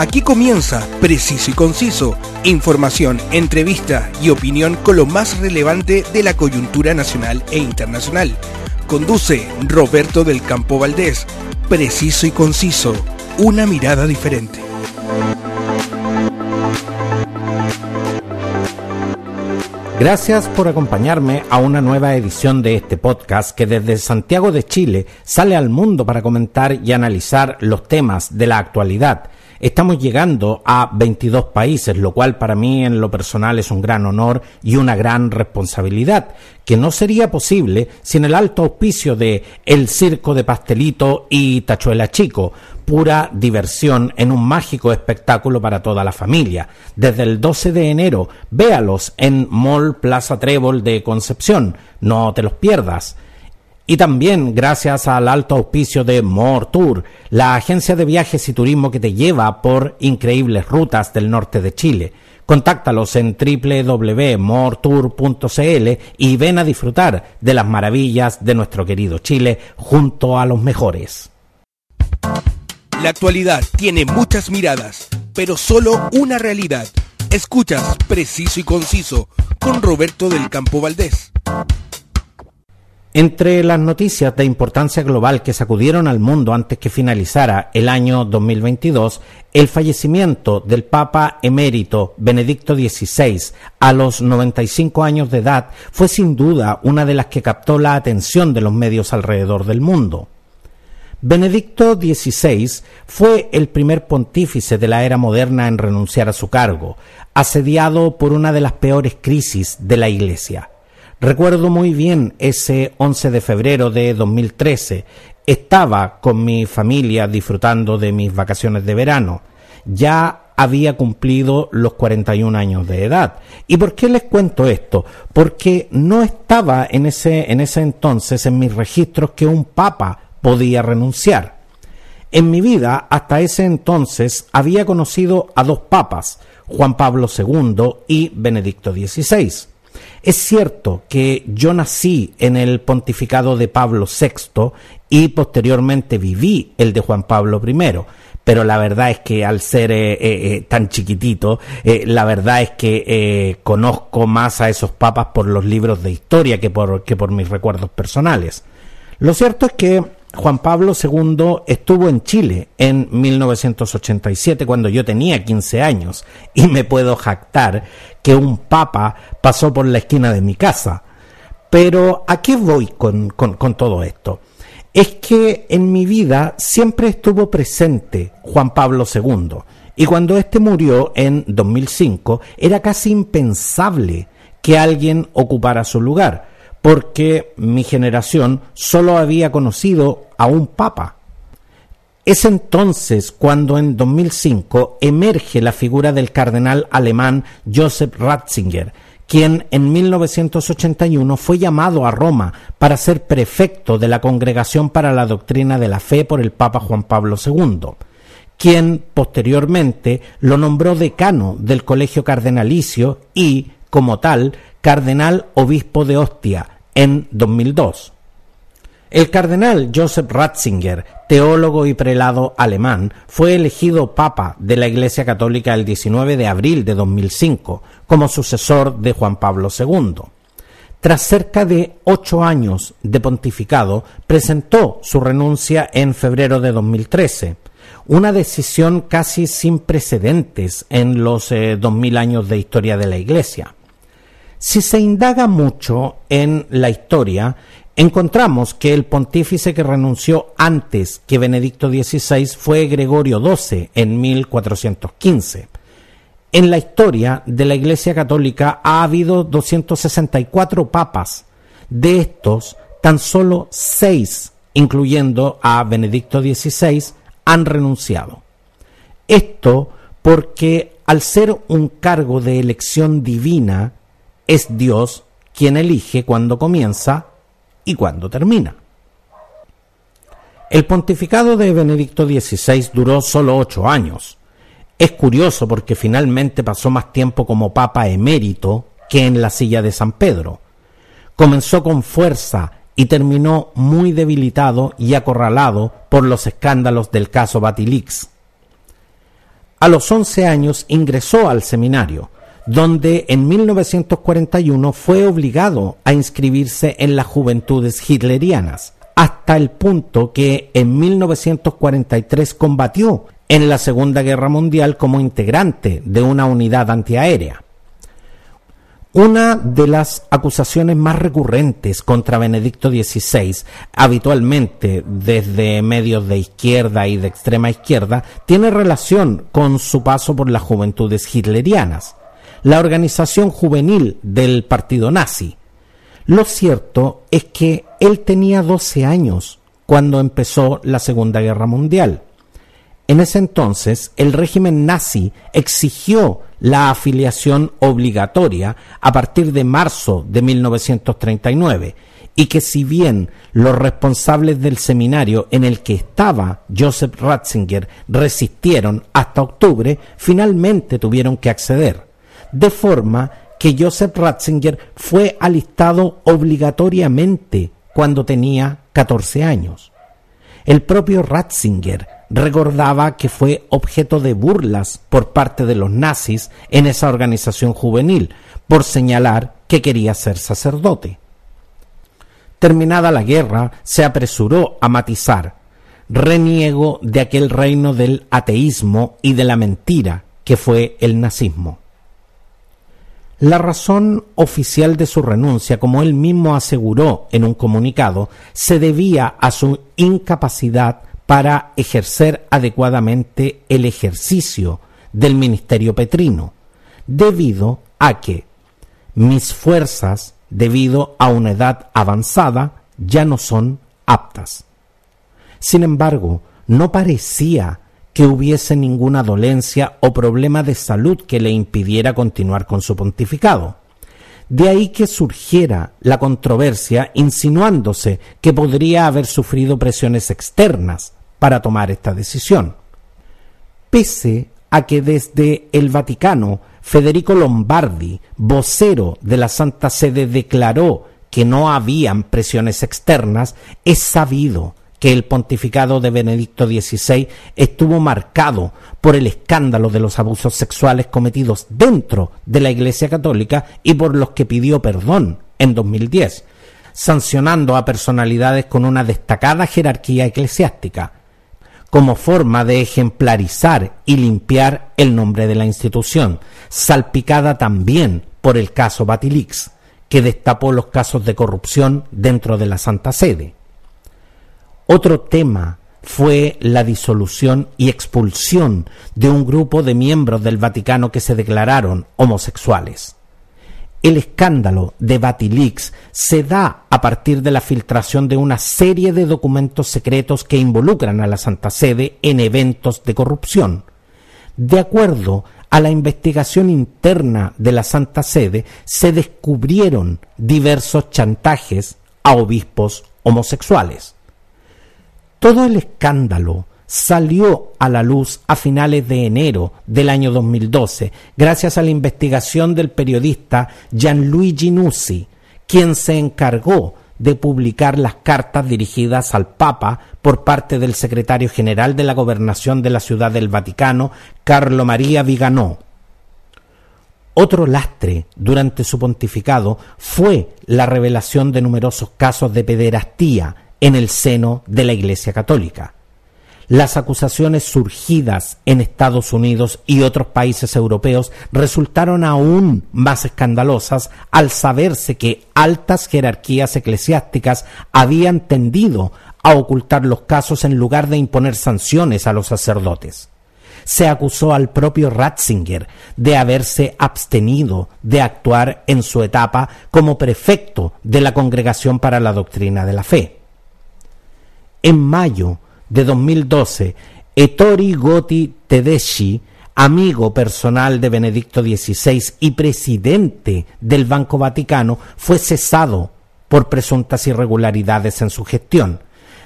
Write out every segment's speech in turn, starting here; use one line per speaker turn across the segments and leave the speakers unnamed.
Aquí comienza Preciso y Conciso, información, entrevista y opinión con lo más relevante de la coyuntura nacional e internacional. Conduce Roberto del Campo Valdés. Preciso y Conciso, una mirada diferente.
Gracias por acompañarme a una nueva edición de este podcast que desde Santiago de Chile sale al mundo para comentar y analizar los temas de la actualidad Estamos llegando a 22 países, lo cual para mí en lo personal es un gran honor y una gran responsabilidad, que no sería posible sin el alto auspicio de El Circo de Pastelito y Tachuela Chico, pura diversión en un mágico espectáculo para toda la familia. Desde el 12 de enero, véalos en Mall Plaza Trébol de Concepción, no te los pierdas y también gracias al alto auspicio de More Tour, la agencia de viajes y turismo que te lleva por increíbles rutas del norte de Chile. Contáctalos en www.moretour.cl y ven a disfrutar de las maravillas de nuestro querido Chile junto a los mejores.
La actualidad tiene muchas miradas, pero solo una realidad. Escuchas Preciso y Conciso con Roberto del Campo Valdés.
Entre las noticias de importancia global que sacudieron al mundo antes que finalizara el año 2022, el fallecimiento del Papa emérito Benedicto XVI a los 95 años de edad fue sin duda una de las que captó la atención de los medios alrededor del mundo. Benedicto XVI fue el primer pontífice de la era moderna en renunciar a su cargo, asediado por una de las peores crisis de la Iglesia Recuerdo muy bien ese 11 de febrero de 2013. Estaba con mi familia disfrutando de mis vacaciones de verano. Ya había cumplido los 41 años de edad. ¿Y por qué les cuento esto? Porque no estaba en ese, en ese entonces en mis registros que un papa podía renunciar. En mi vida, hasta ese entonces, había conocido a dos papas, Juan Pablo II y Benedicto XVI. Es cierto que yo nací en el pontificado de Pablo VI y posteriormente viví el de Juan Pablo I, pero la verdad es que al ser eh, eh, eh, tan chiquitito, la verdad es que conozco más a esos papas por los libros de historia que por, que por mis recuerdos personales. Lo cierto es que Juan Pablo II estuvo en Chile en 1987 cuando yo tenía 15 años y me puedo jactar que un papa pasó por la esquina de mi casa. Pero ¿a qué voy con, todo esto? Es que en mi vida siempre estuvo presente Juan Pablo II y cuando éste murió en 2005 era casi impensable que alguien ocupara su lugar porque mi generación solo había conocido a un papa. Es entonces cuando en 2005 emerge la figura del cardenal alemán Joseph Ratzinger, quien en 1981 fue llamado a Roma para ser prefecto de la Congregación para la Doctrina de la Fe por el Papa Juan Pablo II, quien posteriormente lo nombró decano del Colegio Cardenalicio y, como tal, cardenal obispo de Ostia en 2002. El cardenal Joseph Ratzinger, teólogo y prelado alemán, fue elegido papa de la Iglesia Católica el 19 de abril de 2005 como sucesor de Juan Pablo II. Tras cerca de ocho años de pontificado, presentó su renuncia en febrero de 2013, una decisión casi sin precedentes en los eh, dos mil años de historia de la Iglesia. Si se indaga mucho en la historia, encontramos que el pontífice que renunció antes que Benedicto XVI fue Gregorio XII en 1415. En la historia de la Iglesia Católica ha habido 264 papas. De estos, tan solo seis, incluyendo a Benedicto XVI, han renunciado. Esto porque al ser un cargo de elección divina, es Dios quien elige cuándo comienza y cuándo termina. El pontificado de Benedicto XVI duró solo ocho años. Es curioso porque finalmente pasó más tiempo como papa emérito que en la silla de San Pedro. Comenzó con fuerza y terminó muy debilitado y acorralado por los escándalos del caso Batilix. A los 11 años ingresó al seminario, donde en 1941 fue obligado a inscribirse en las juventudes hitlerianas, hasta el punto que en 1943 combatió en la Segunda Guerra Mundial como integrante de una unidad antiaérea. Una de las acusaciones más recurrentes contra Benedicto XVI, habitualmente desde medios de izquierda y de extrema izquierda, tiene relación con su paso por las juventudes hitlerianas, la organización juvenil del partido nazi. Lo cierto es que él tenía 12 años cuando empezó la Segunda Guerra Mundial. En ese entonces, el régimen nazi exigió la afiliación obligatoria a partir de marzo de 1939 y que si bien los responsables del seminario en el que estaba Joseph Ratzinger resistieron hasta octubre, finalmente tuvieron que acceder, de forma que Joseph Ratzinger fue alistado obligatoriamente cuando tenía 14 años. El propio Ratzinger recordaba que fue objeto de burlas por parte de los nazis en esa organización juvenil por señalar que quería ser sacerdote. Terminada la guerra, se apresuró a matizar reniego de aquel reino del ateísmo y de la mentira que fue el nazismo. La razón oficial de su renuncia, como él mismo aseguró en un comunicado, se debía a su incapacidad para ejercer adecuadamente el ejercicio del ministerio petrino, debido a que mis fuerzas, debido a una edad avanzada, ya no son aptas. Sin embargo, no parecía que hubiese ninguna dolencia o problema de salud que le impidiera continuar con su pontificado. De ahí que surgiera la controversia insinuándose que podría haber sufrido presiones externas para tomar esta decisión. Pese a que desde el Vaticano Federico Lombardi, vocero de la Santa Sede, declaró que no habían presiones externas, es sabido que el pontificado de Benedicto XVI estuvo marcado por el escándalo de los abusos sexuales cometidos dentro de la Iglesia Católica y por los que pidió perdón en 2010, sancionando a personalidades con una destacada jerarquía eclesiástica, como forma de ejemplarizar y limpiar el nombre de la institución, salpicada también por el caso Batilix, que destapó los casos de corrupción dentro de la Santa Sede. Otro tema fue la disolución y expulsión de un grupo de miembros del Vaticano que se declararon homosexuales. El escándalo de Batilix se da a partir de la filtración de una serie de documentos secretos que involucran a la Santa Sede en eventos de corrupción. De acuerdo a la investigación interna de la Santa Sede, se descubrieron diversos chantajes a obispos homosexuales. Todo el escándalo salió a la luz a finales de enero del año 2012 gracias a la investigación del periodista Gianluigi Nussi, quien se encargó de publicar las cartas dirigidas al Papa por parte del secretario general de la Gobernación de la Ciudad del Vaticano, Carlo María Viganò. Otro lastre durante su pontificado fue la revelación de numerosos casos de pederastía en el seno de la Iglesia Católica las acusaciones surgidas en Estados Unidos y otros países europeos resultaron aún más escandalosas al saberse que altas jerarquías eclesiásticas habían tendido a ocultar los casos en lugar de imponer sanciones a los sacerdotes. Se acusó al propio Ratzinger de haberse abstenido de actuar en su etapa como prefecto de la Congregación para la Doctrina de la Fe. En mayo de 2012, Ettore Gotti Tedeschi, amigo personal de Benedicto XVI y presidente del Banco Vaticano, fue cesado por presuntas irregularidades en su gestión.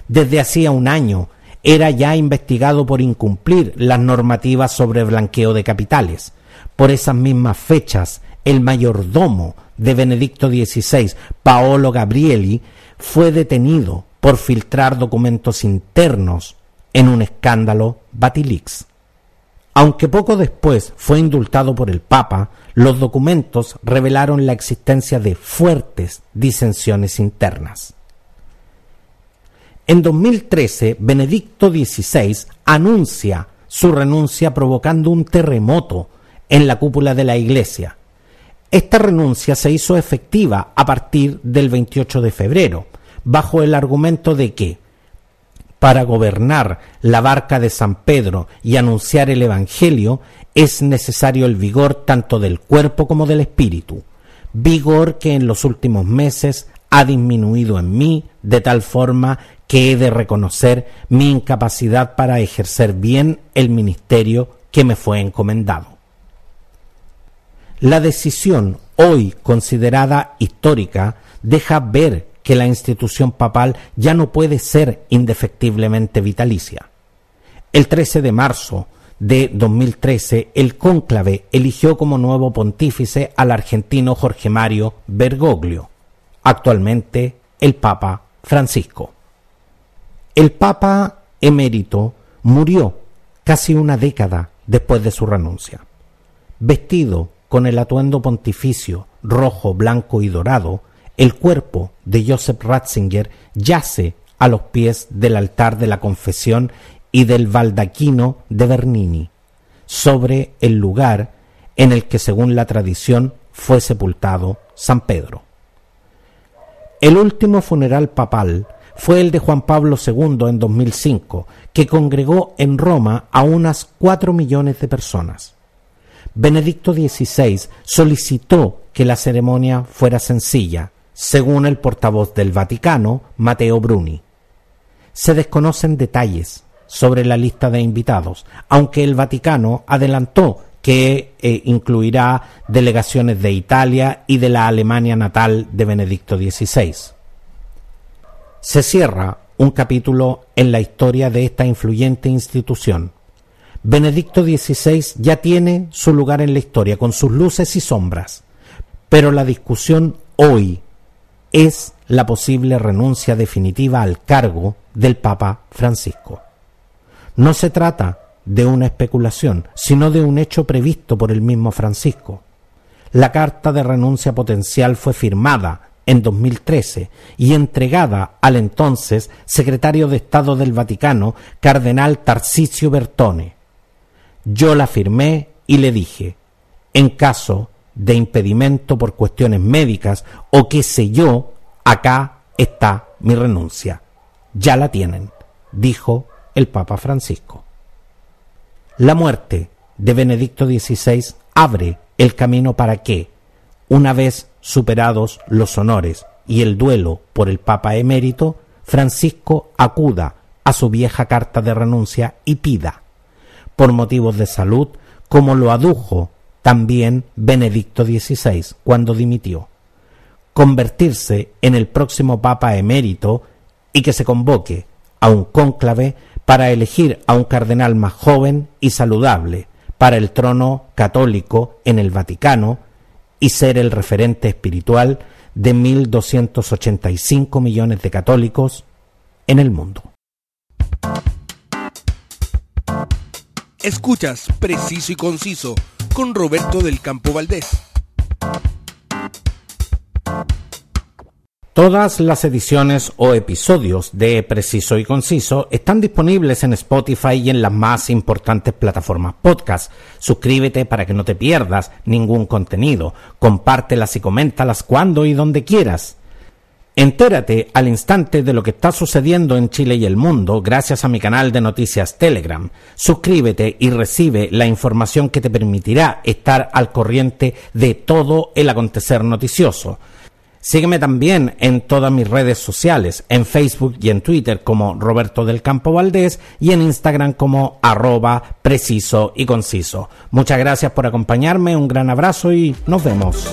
Desde hacía un año era ya investigado por incumplir las normativas sobre blanqueo de capitales. Por esas mismas fechas, el mayordomo de Benedicto XVI, Paolo Gabrieli, fue detenido por filtrar documentos internos en un escándalo Batilix. Aunque poco después fue indultado por el Papa, los documentos revelaron la existencia de fuertes disensiones internas. En 2013, Benedicto XVI anuncia su renuncia provocando un terremoto en la cúpula de la Iglesia. Esta renuncia se hizo efectiva a partir del 28 de febrero, bajo el argumento de que para gobernar la barca de San Pedro y anunciar el Evangelio es necesario el vigor tanto del cuerpo como del espíritu, vigor que en los últimos meses ha disminuido en mí de tal forma que he de reconocer mi incapacidad para ejercer bien el ministerio que me fue encomendado. La decisión hoy considerada histórica deja ver que la institución papal ya no puede ser indefectiblemente vitalicia. El 13 de marzo de 2013, el cónclave eligió como nuevo pontífice al argentino Jorge Mario Bergoglio, actualmente el Papa Francisco. El Papa emérito murió casi una década después de su renuncia. Vestido con el atuendo pontificio rojo, blanco y dorado, el cuerpo de Joseph Ratzinger yace a los pies del altar de la confesión y del baldaquino de Bernini, sobre el lugar en el que, según la tradición, fue sepultado San Pedro. El último funeral papal fue el de Juan Pablo II en 2005, que congregó en Roma a unas cuatro millones de personas. Benedicto XVI solicitó que la ceremonia fuera sencilla, según el portavoz del Vaticano, Mateo Bruni. Se desconocen detalles sobre la lista de invitados, aunque el Vaticano adelantó que eh, incluirá delegaciones de Italia y de la Alemania natal de Benedicto XVI. Se cierra un capítulo en la historia de esta influyente institución. Benedicto XVI ya tiene su lugar en la historia con sus luces y sombras, pero la discusión hoy es la posible renuncia definitiva al cargo del Papa Francisco. No se trata de una especulación, sino de un hecho previsto por el mismo Francisco. La carta de renuncia potencial fue firmada en 2013 y entregada al entonces secretario de Estado del Vaticano, cardenal Tarcisio Bertone. Yo la firmé y le dije, en caso de impedimento por cuestiones médicas o qué sé yo, acá está mi renuncia. Ya la tienen, dijo el Papa Francisco. La muerte de Benedicto XVI abre el camino para que, una vez superados los honores y el duelo por el Papa emérito, Francisco acuda a su vieja carta de renuncia y pida, por motivos de salud, como lo adujo también Benedicto XVI cuando dimitió, convertirse en el próximo Papa emérito y que se convoque a un cónclave para elegir a un cardenal más joven y saludable para el trono católico en el Vaticano y ser el referente espiritual de 1.285 millones de católicos en el mundo.
Escuchas Preciso y Conciso con Roberto del Campo Valdés.
Todas las ediciones o episodios de Preciso y Conciso están disponibles en Spotify y en las más importantes plataformas podcast. Suscríbete para que no te pierdas ningún contenido. Compártelas y coméntalas cuando y donde quieras. Entérate al instante de lo que está sucediendo en Chile y el mundo gracias a mi canal de noticias Telegram. Suscríbete y recibe la información que te permitirá estar al corriente de todo el acontecer noticioso. Sígueme también en todas mis redes sociales, en Facebook y en Twitter como Roberto del Campo Valdés y en Instagram como arroba preciso y conciso. Muchas gracias por acompañarme, un gran abrazo y nos vemos.